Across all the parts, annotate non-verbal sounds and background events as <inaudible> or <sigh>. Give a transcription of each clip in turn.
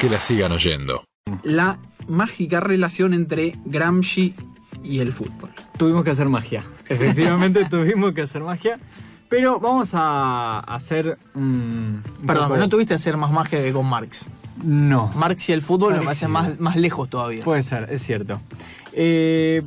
que la sigan oyendo. La mágica relación entre Gramsci y el fútbol. Tuvimos que hacer magia. Efectivamente <laughs> tuvimos que hacer magia. Pero vamos a hacer. Perdón, poco- no tuviste que hacer más magia que con Marx. No. Marx y el fútbol me parece Parecido. más, más lejos todavía. Puede ser, es cierto. Eh,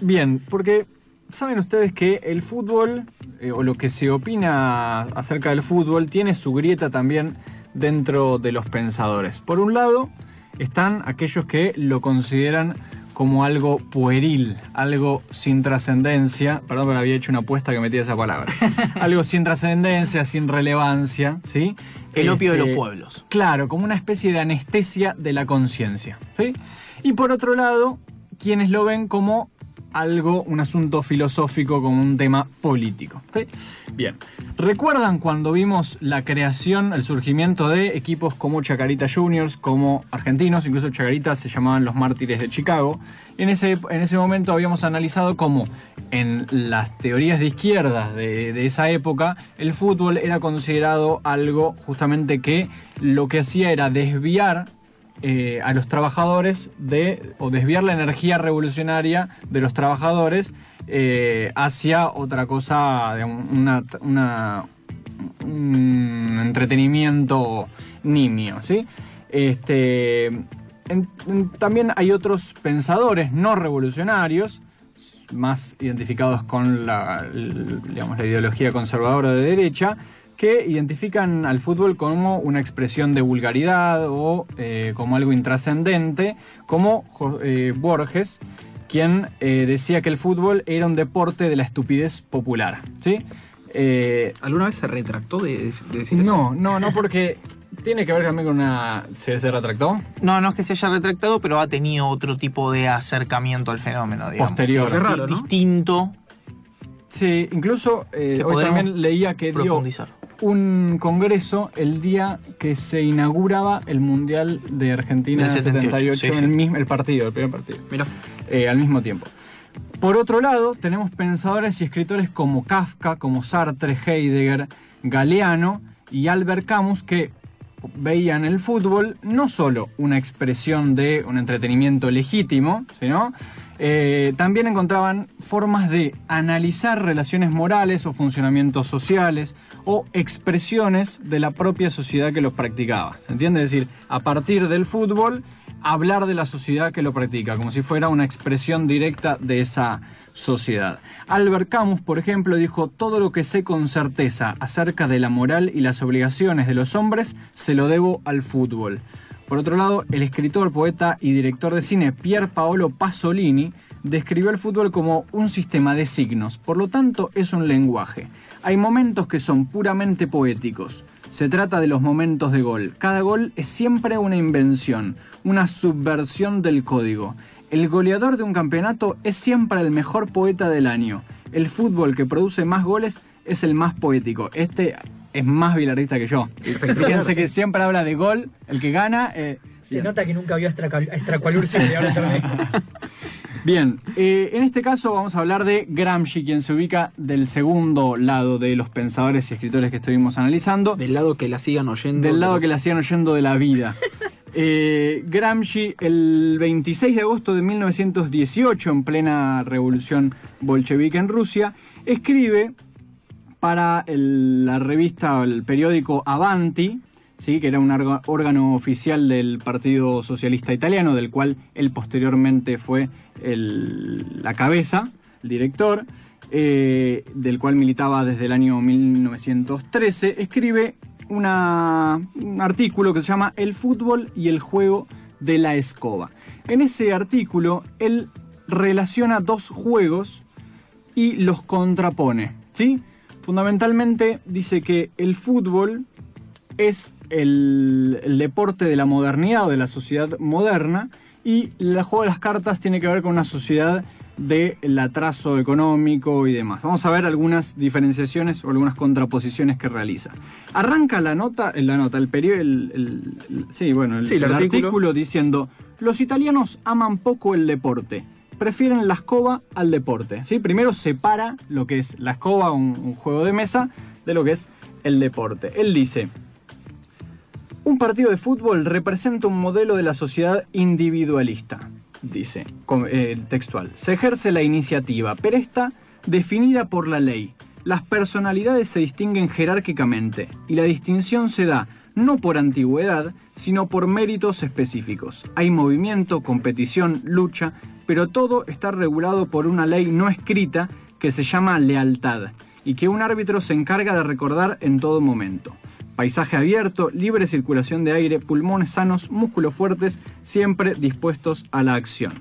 bien, porque saben ustedes que el fútbol, eh, o lo que se opina acerca del fútbol, tiene su grieta también dentro de los pensadores. Por un lado, están aquellos que lo consideran como algo pueril, algo sin trascendencia. Perdón, pero había hecho una apuesta que metía esa palabra. <laughs> algo sin trascendencia, sin relevancia, ¿sí? El opio de Este, los pueblos. Claro, como una especie de anestesia de la conciencia. ¿sí? Y por otro lado, quienes lo ven como algo, un asunto filosófico, como un tema político. Bien. ¿Recuerdan cuando vimos la creación, el surgimiento de equipos como Chacarita Juniors, como argentinos, incluso Chacarita se llamaban los mártires de Chicago? En ese, en ese momento habíamos analizado cómo en las teorías de izquierda de, de esa época, el fútbol era considerado algo justamente que lo que hacía era desviar eh, a los trabajadores de, o desviar la energía revolucionaria de los trabajadores eh, hacia otra cosa, digamos, una, una- un entretenimiento nimio, ¿sí? Este, también hay otros pensadores no revolucionarios, más identificados con la, digamos, la ideología conservadora de derecha, que identifican al fútbol como una expresión de vulgaridad o eh, como algo intrascendente, como eh, Borges, quien eh, decía que el fútbol era un deporte de la estupidez popular. ¿sí? Eh, ¿Alguna vez se retractó de, de decir eso? no, no, no, porque tiene que ver también con una... ¿Se, se retractó? No, no es que se haya retractado, pero ha tenido otro tipo de acercamiento al fenómeno, digamos. Posterior. Es raro, ¿no? Distinto. Sí, incluso eh, hoy también leía que dio profundizar. Un congreso el día que se inauguraba el Mundial de Argentina Del 78, 78, sí, sí. El, mismo, el partido, el primer partido, Mirá. eh, al mismo tiempo. Por otro lado, tenemos pensadores y escritores como Kafka, como Sartre, Heidegger, Galeano y Albert Camus que veían el fútbol no solo una expresión de un entretenimiento legítimo, sino eh, también encontraban formas de analizar relaciones morales o funcionamientos sociales o expresiones de la propia sociedad que los practicaba. ¿Se entiende? Es decir, a partir del fútbol, hablar de la sociedad que lo practica, como si fuera una expresión directa de esa sociedad. Albert Camus, por ejemplo, dijo, todo lo que sé con certeza acerca de la moral y las obligaciones de los hombres, se lo debo al fútbol. Por otro lado, el escritor, poeta y director de cine Pier Paolo Pasolini describió el fútbol como un sistema de signos, por lo tanto es un lenguaje. Hay momentos que son puramente poéticos. Se trata de los momentos de gol. Cada gol es siempre una invención, una subversión del código. El goleador de un campeonato es siempre el mejor poeta del año. El fútbol que produce más goles es el más poético. Este es más vilarista que yo. Fíjense que siempre habla de gol, el que gana. eh, Se bien. nota que nunca vio Extracualur y ahora también. <laughs> Bien, eh, en este caso vamos a hablar de Gramsci, quien se ubica del segundo lado de los pensadores y escritores que estuvimos analizando. Del lado que la sigan oyendo. Del lado que la sigan oyendo de la vida. <laughs> Eh, Gramsci, el 26 de agosto de 1918, en plena revolución bolchevique en Rusia, escribe para el- la revista o el periódico Avanti, ¿sí? que era un órgano oficial del Partido Socialista Italiano, del cual él posteriormente fue la cabeza, el director, eh, del cual militaba desde el año 1913, escribe un artículo que se llama El fútbol y el juego de la escoba. En ese artículo él relaciona dos juegos y los contrapone, ¿sí? Fundamentalmente dice que el fútbol es el, el deporte de la modernidad o de la sociedad moderna y el juego de las cartas tiene que ver con una sociedad del atraso económico y demás. Vamos a ver algunas diferenciaciones o algunas contraposiciones que realiza. Arranca la nota, la nota, el periodo, el, el- el- sí, bueno, el, Sí, el el artículo. artículo diciendo los italianos aman poco el deporte. Prefieren la escoba al deporte. ¿sí? Primero separa lo que es la escoba, un, un juego de mesa, de lo que es el deporte. Él dice, un partido de fútbol representa un modelo de la sociedad individualista, dice eh, textual. Se ejerce la iniciativa, pero está definida por la ley. Las personalidades se distinguen jerárquicamente y la distinción se da no por antigüedad, sino por méritos específicos. Hay movimiento, competición, lucha, pero todo está regulado por una ley no escrita que se llama lealtad y que un árbitro se encarga de recordar en todo momento. Paisaje abierto, libre circulación de aire, pulmones sanos, músculos fuertes, siempre dispuestos a la acción.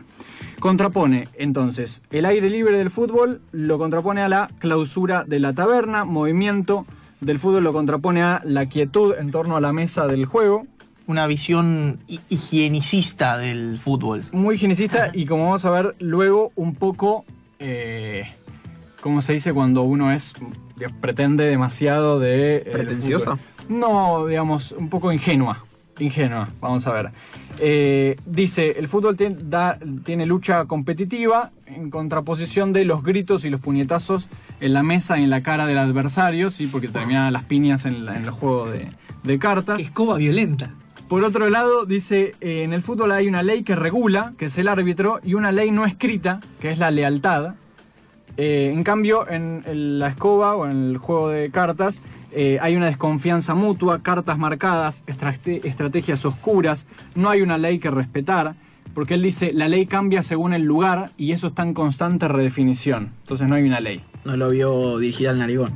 Contrapone entonces el aire libre del fútbol, lo contrapone a la clausura de la taberna, movimiento del fútbol lo contrapone a la quietud en torno a la mesa del juego, Una visión hi- higienicista del fútbol. muy higienicista y como vamos a ver luego un poco, eh, ¿cómo se dice cuando uno es pretende demasiado de... eh, ¿Pretenciosa? No, digamos, un poco ingenua. Ingenua, vamos a ver. Eh, dice, el fútbol tiene, da- tiene lucha competitiva en contraposición de los gritos y los puñetazos en la mesa y en la cara del adversario, ¿sí? porque terminan las piñas en, la- en el juego de, de cartas. Qué escoba violenta. Por otro lado, dice, eh, en el fútbol hay una ley que regula, que es el árbitro, y una ley no escrita, que es la lealtad. Eh, en cambio, en, la escoba o en el juego de cartas eh, hay una desconfianza mutua, cartas marcadas, estrate- estrategias oscuras, no hay una ley que respetar, porque él dice, la ley cambia según el lugar y eso está en constante redefinición, entonces no hay una ley. No lo vio dirigir al narigón.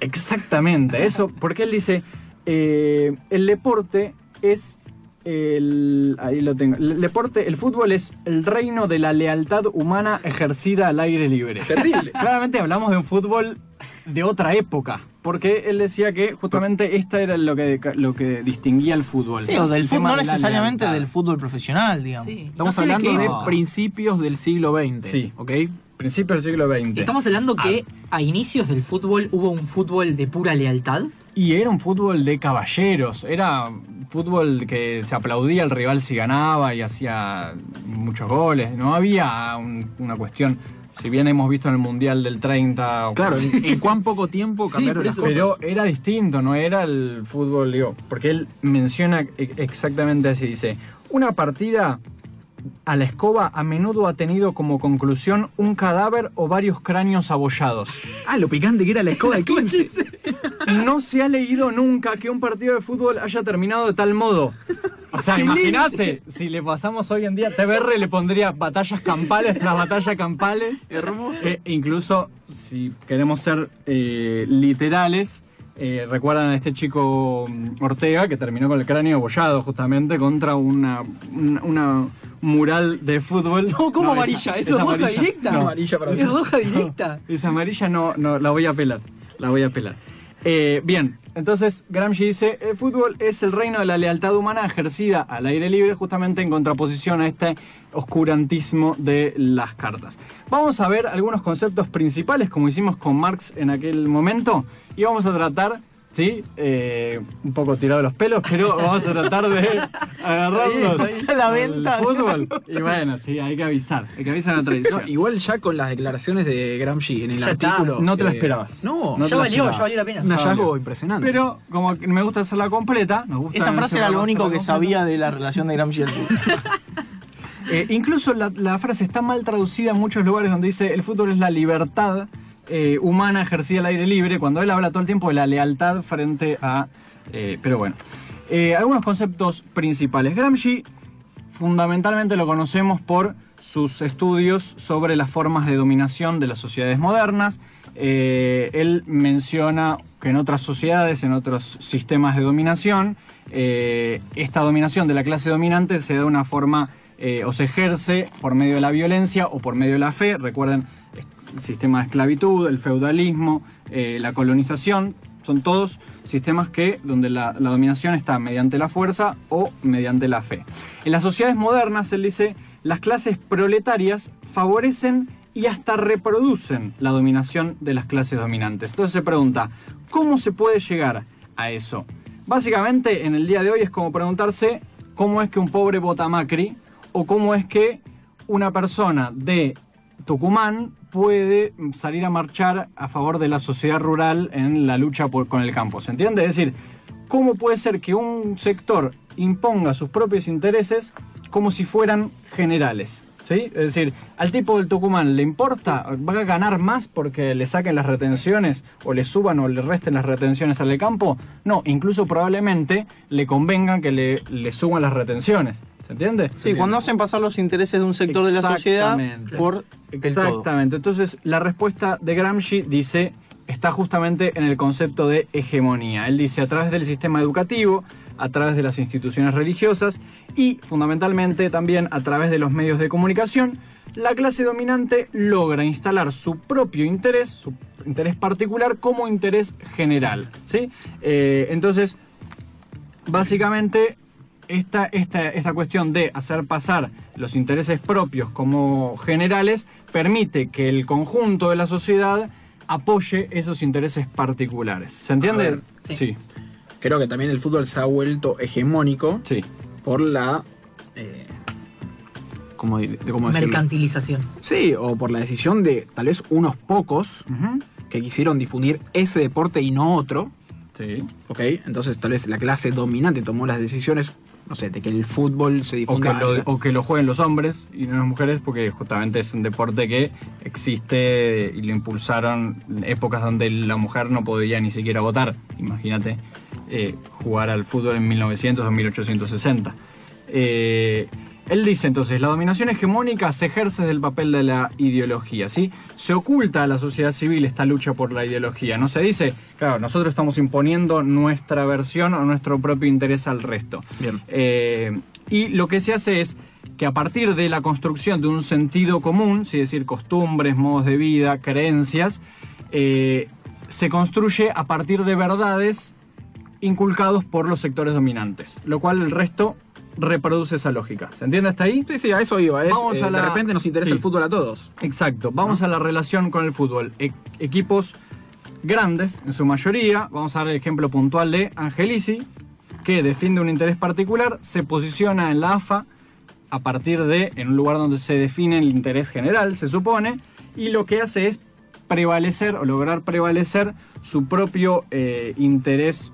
Exactamente, eso, porque él dice, eh, el deporte es el, ahí lo tengo, el deporte, el fútbol es el reino de la lealtad humana ejercida al aire libre. Terrible. <laughs> Claramente hablamos de un fútbol de otra época, porque él decía que justamente esta era lo que, lo que distinguía el fútbol. Sí, o del El fútbol, no de necesariamente lealtad. del fútbol profesional, digamos. Sí. Estamos No sé de hablando de No. principios del siglo XX. Sí. ¿Ok? Principios del siglo XX. Estamos hablando que a inicios del fútbol hubo un fútbol de pura lealtad. Y era un fútbol de caballeros, era fútbol que se aplaudía al rival si ganaba y hacía muchos goles, no había un- una cuestión, si bien hemos visto en el Mundial del 30, o- Claro, en, en cuán poco tiempo <laughs> cambiaron por las cosas. pero era distinto, no era el fútbol, digo, porque él menciona exactamente así, dice, una partida a la escoba a menudo ha tenido como conclusión un cadáver o varios cráneos abollados. Ah, lo picante que era la escoba de <laughs> 15. No se ha leído nunca que un partido de fútbol haya terminado de tal modo. O sea, imagínate, si le pasamos hoy en día, TBR le pondría batallas campales tras batallas campales. Hermoso. Eh, incluso, si queremos ser eh, literales, eh, recuerdan a este chico mm, Ortega que terminó con el cráneo abollado justamente contra una, una, una mural de fútbol. No, ¿cómo amarilla? ¿Eso es roja amarilla. directa? No. Amarilla para Es roja directa. Esa amarilla no, no, la voy a pelar. La voy a pelar. Eh, bien, entonces Gramsci dice, el fútbol es el reino de la lealtad humana ejercida al aire libre justamente en contraposición a este oscurantismo de las cartas. Vamos a ver algunos conceptos principales como hicimos con Marx en aquel momento y vamos a tratar, sí, Eh, un poco tirado de los pelos, pero <laughs> vamos a tratar de agarrarlos Ahí está la al venta. fútbol. Y bueno, sí, hay que avisar, hay que avisar a la No, tradición. igual ya con las declaraciones de Gramsci en el Ya está. artículo. No te la eh, esperabas. No, No ya valió, esperabas. ya valió la pena. un hallazgo impresionante. Pero como me gusta hacerla completa, me gusta Esa frase era lo único que completa. sabía de la relación de Gramsci y el fútbol. <laughs> Eh, incluso la, la frase está mal traducida en muchos lugares donde dice el fútbol es la libertad eh, humana ejercida al aire libre, cuando él habla todo el tiempo de la lealtad frente a... eh, pero bueno, Eh, algunos conceptos principales. Gramsci fundamentalmente lo conocemos por sus estudios sobre las formas de dominación de las sociedades modernas. Él menciona que en otras sociedades, en otros sistemas de dominación, esta dominación de la clase dominante se da una forma o se ejerce por medio de la violencia o por medio de la fe. Recuerden sistema de esclavitud, el feudalismo, eh, la colonización, son todos sistemas que donde la, la dominación está mediante la fuerza o mediante la fe. En las sociedades modernas, él dice, las clases proletarias favorecen y hasta reproducen la dominación de las clases dominantes. Entonces se pregunta, ¿cómo se puede llegar a eso? Básicamente, en el día de hoy es como preguntarse cómo es que un pobre vota Macri o cómo es que una persona de Tucumán puede salir a marchar a favor de la sociedad rural en la lucha por- con el campo. ¿Se entiende? Es decir, ¿cómo puede ser que un sector imponga sus propios intereses como si fueran generales. ¿Sí? Es decir, al tipo del Tucumán le importa, va a ganar más porque le saquen las retenciones o le suban o le resten las retenciones al campo. No, incluso probablemente le convengan que le, le suban las retenciones. ¿Se entiende? Sí, cuando hacen pasar los intereses de un sector de la sociedad Exactamente. por el todo. Exactamente. Entonces, la respuesta de Gramsci dice, está justamente en el concepto de hegemonía. Él dice, a través del sistema educativo, a través de las instituciones religiosas y, fundamentalmente, también a través de los medios de comunicación, la clase dominante logra instalar su propio interés, su interés particular, como interés general. ¿sí? Eh, entonces, básicamente esta, esta, esta cuestión de hacer pasar los intereses propios como generales permite que el conjunto de la sociedad apoye esos intereses particulares. ¿Se entiende? Ver, sí. sí, Creo que también el fútbol se ha vuelto hegemónico sí. por la. eh, ¿cómo, cómo decirlo? Mercantilización. Sí, o por la decisión de tal vez unos pocos que quisieron difundir ese deporte y no otro. Sí. ¿Ok? Entonces tal vez la clase dominante tomó las decisiones, no sé, de que el fútbol se O difunda. que, lo, o que lo jueguen los hombres y no las mujeres, porque justamente es un deporte que existe y lo impulsaron en épocas donde la mujer no podía ni siquiera votar. Imagínate eh, jugar al fútbol en 1900 o 1860. Eh, él dice entonces, la dominación hegemónica se ejerce desde el papel de la ideología, ¿sí? Se oculta a la sociedad civil esta lucha por la ideología. No se dice, claro, nosotros estamos imponiendo nuestra versión o nuestro propio interés al resto. Bien. Eh, y lo que se hace es que a partir de la construcción de un sentido común, es decir, costumbres, modos de vida, creencias, eh, se construye a partir de verdades inculcados por los sectores dominantes, lo cual el resto reproduce esa lógica. ¿Se entiende hasta ahí? Sí, sí, a eso iba. Es, Vamos eh, a la- De repente nos interesa Sí. el fútbol a todos. Exacto. Vamos a la relación con el fútbol. E- equipos grandes, en su mayoría. Vamos a dar el ejemplo puntual de Angelici, que defiende un interés particular, se posiciona en la AFA a partir de, en un lugar donde se define el interés general, se supone, y lo que hace es prevalecer o lograr prevalecer su propio eh, interés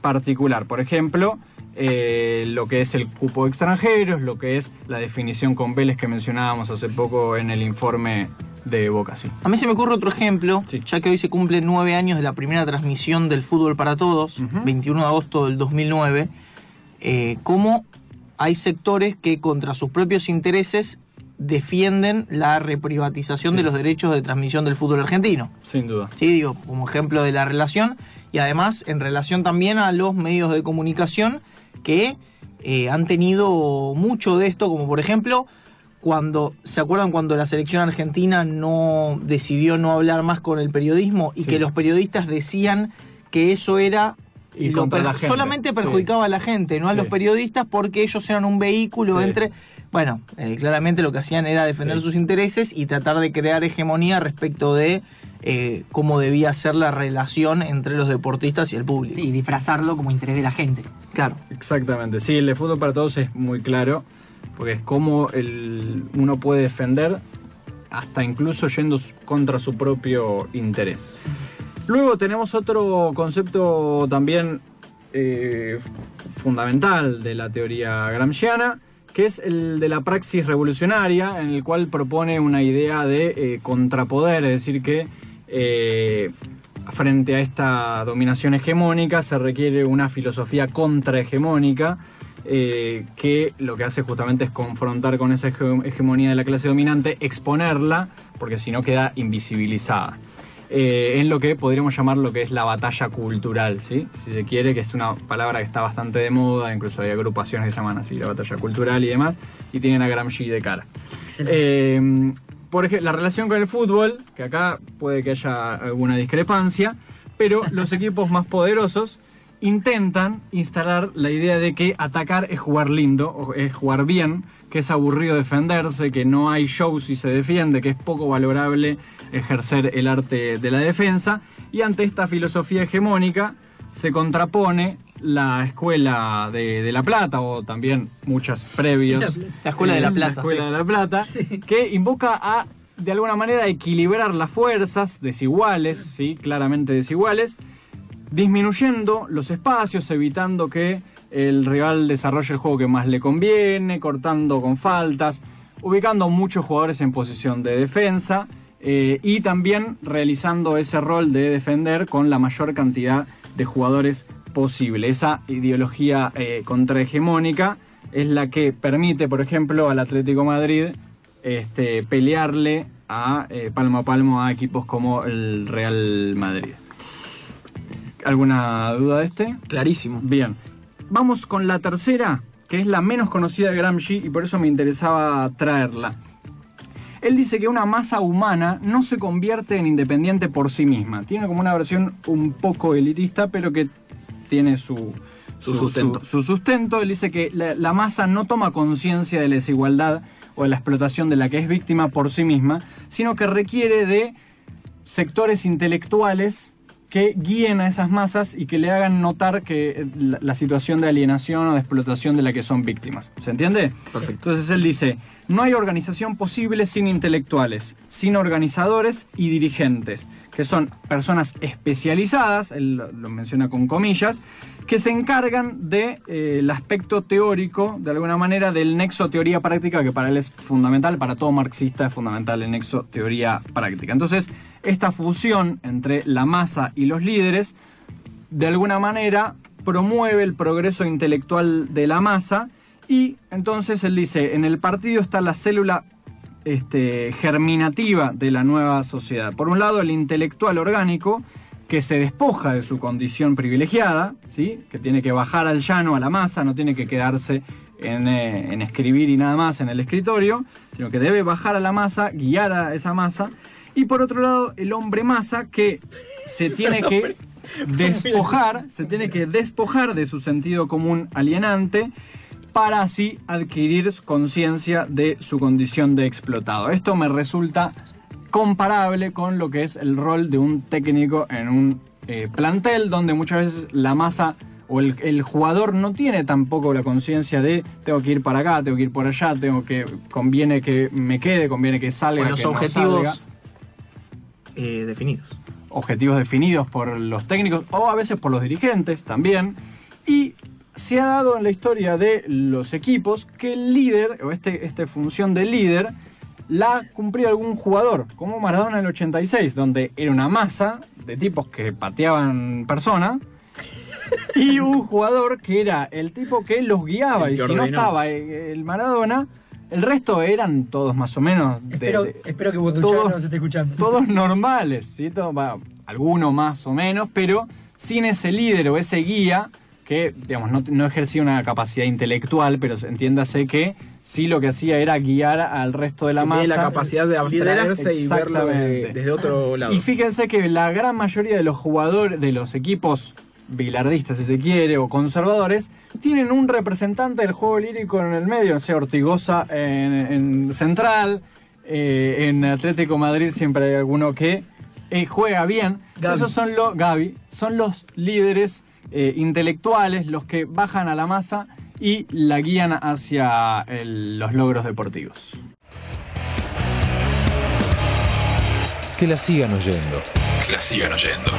particular. Por ejemplo, eh, lo que es el cupo de extranjeros, lo que es la definición con Vélez que mencionábamos hace poco en el informe de Boca, sí. A mí se me ocurre otro ejemplo, Sí. ya que hoy se cumplen nueve años de la primera transmisión del fútbol para todos, Ujú. 21 de agosto del 2009, eh, cómo hay sectores que contra sus propios intereses defienden la reprivatización Sí. de los derechos de transmisión del fútbol argentino. Sin duda. Sí, digo, como ejemplo de la relación y además en relación también a los medios de comunicación que eh, han tenido mucho de esto, como por ejemplo cuando, ¿se acuerdan cuando la selección argentina no decidió no hablar más con el periodismo y Sí. que los periodistas decían que eso era Y lo per- la gente. solamente perjudicaba a la gente, no a Sí. los periodistas porque ellos eran un vehículo Sí. entre bueno, eh, claramente lo que hacían era defender sus intereses y tratar de crear hegemonía respecto de eh, cómo debía ser la relación entre los deportistas y el público. Sí, disfrazarlo como interés de la gente. Claro. Exactamente. Sí, el de fútbol para todos es muy claro, porque es como el, uno puede defender hasta incluso yendo contra su propio interés. Luego tenemos otro concepto también eh, fundamental de la teoría gramsciana, que es el de la praxis revolucionaria, en el cual propone una idea de eh, contrapoder, es decir, que eh, frente a esta dominación hegemónica se requiere una filosofía contrahegemónica eh, que lo que hace justamente es confrontar con esa hege- hegemonía de la clase dominante, exponerla, porque si no queda invisibilizada. Eh, en lo que podríamos llamar lo que es la batalla cultural, ¿sí? si se quiere, que es una palabra que está bastante de moda, incluso hay agrupaciones que llaman así, la batalla cultural y demás, y tienen a Gramsci de cara. Eh, por ejemplo, la relación con el fútbol, que acá puede que haya alguna discrepancia, pero los equipos más poderosos intentan instalar la idea de que atacar es jugar lindo, es jugar bien, que es aburrido defenderse, que no hay show si se defiende, que es poco valorable ejercer el arte de la defensa, y ante esta filosofía hegemónica se contrapone la escuela de, de La Plata, o también muchas previos. La Escuela de La Plata, La Escuela sí. de La Plata, <laughs> que invoca a, de alguna manera, equilibrar las fuerzas desiguales, ¿sí? claramente desiguales, disminuyendo los espacios, evitando que el rival desarrolla el juego que más le conviene, cortando con faltas, ubicando muchos jugadores en posición de defensa eh, y también realizando ese rol de defender con la mayor cantidad de jugadores posible. Esa ideología eh, contrahegemónica es la que permite, por ejemplo, al Atlético Madrid este, pelearle a eh, palmo a palmo a equipos como el Real Madrid. ¿Alguna duda de este? Clarísimo. Bien. Vamos con la tercera, que es la menos conocida de Gramsci y por eso me interesaba traerla. Él dice que una masa humana no se convierte en independiente por sí misma. Tiene como una versión un poco elitista, pero que tiene su, Su sustento. Su, sustento. Él dice que la, la masa no toma conciencia de la desigualdad o de la explotación de la que es víctima por sí misma, sino que requiere de sectores intelectuales que guíen a esas masas y que le hagan notar que eh, la, la situación de alienación o de explotación de la que son víctimas. ¿Se entiende? Perfecto. Entonces él dice, no hay organización posible sin intelectuales, sin organizadores y dirigentes, que son personas especializadas, él lo, lo menciona con comillas, que se encargan del de, eh, el aspecto teórico, de alguna manera, del nexo teoría-práctica, que para él es fundamental, para todo marxista es fundamental el nexo teoría-práctica. Entonces, esta fusión entre la masa y los líderes, de alguna manera, promueve el progreso intelectual de la masa y entonces él dice, en el partido está la célula este, germinativa de la nueva sociedad. Por un lado, el intelectual orgánico, que se despoja de su condición privilegiada, ¿sí? que tiene que bajar al llano, a la masa, no tiene que quedarse en, eh, en escribir y nada más en el escritorio, sino que debe bajar a la masa, guiar a esa masa. Y por otro lado, el hombre masa que se <laughs> tiene que despojar, se tiene que despojar de su sentido común alienante para así adquirir conciencia de su condición de explotado. Esto me resulta comparable con lo que es el rol de un técnico en un eh, plantel donde muchas veces la masa o el, el, jugador no tiene tampoco la conciencia de tengo que ir para acá, tengo que ir por allá, tengo que conviene que me quede, conviene que salga, con los que objetivos no salga. Eh, definidos. Objetivos definidos por los técnicos o a veces por los dirigentes también. Y se ha dado en la historia de los equipos que el líder, o este, esta función de líder, la ha cumplido algún jugador, como Maradona en el 86, donde era una masa de tipos que pateaban personas y un jugador que era el tipo que los guiaba El y que si no estaba el Maradona, el resto eran todos más o menos de- Espero, de- espero que todos- nos esté escuchando. todos normales, ¿sí? Todo- va, algunos más o menos, pero sin ese líder o ese guía que, digamos, no, no ejercía una capacidad intelectual, pero entiéndase que sí lo que hacía era guiar al resto de la Que tiene masa. la capacidad de abstraerse y verlo de- desde otro lado. Y fíjense que la gran mayoría de los jugadores, de los equipos bilardistas, si se quiere, o conservadores, tienen un representante del juego lírico en el medio, no sé, Ortigosa en, en Central, eh, en Atlético Madrid siempre hay alguno que eh, juega bien. Gaby. Esos son los, Gaby, son los líderes eh, intelectuales, los que bajan a la masa y la guían hacia el- los logros deportivos. Que la sigan oyendo. Que la sigan oyendo.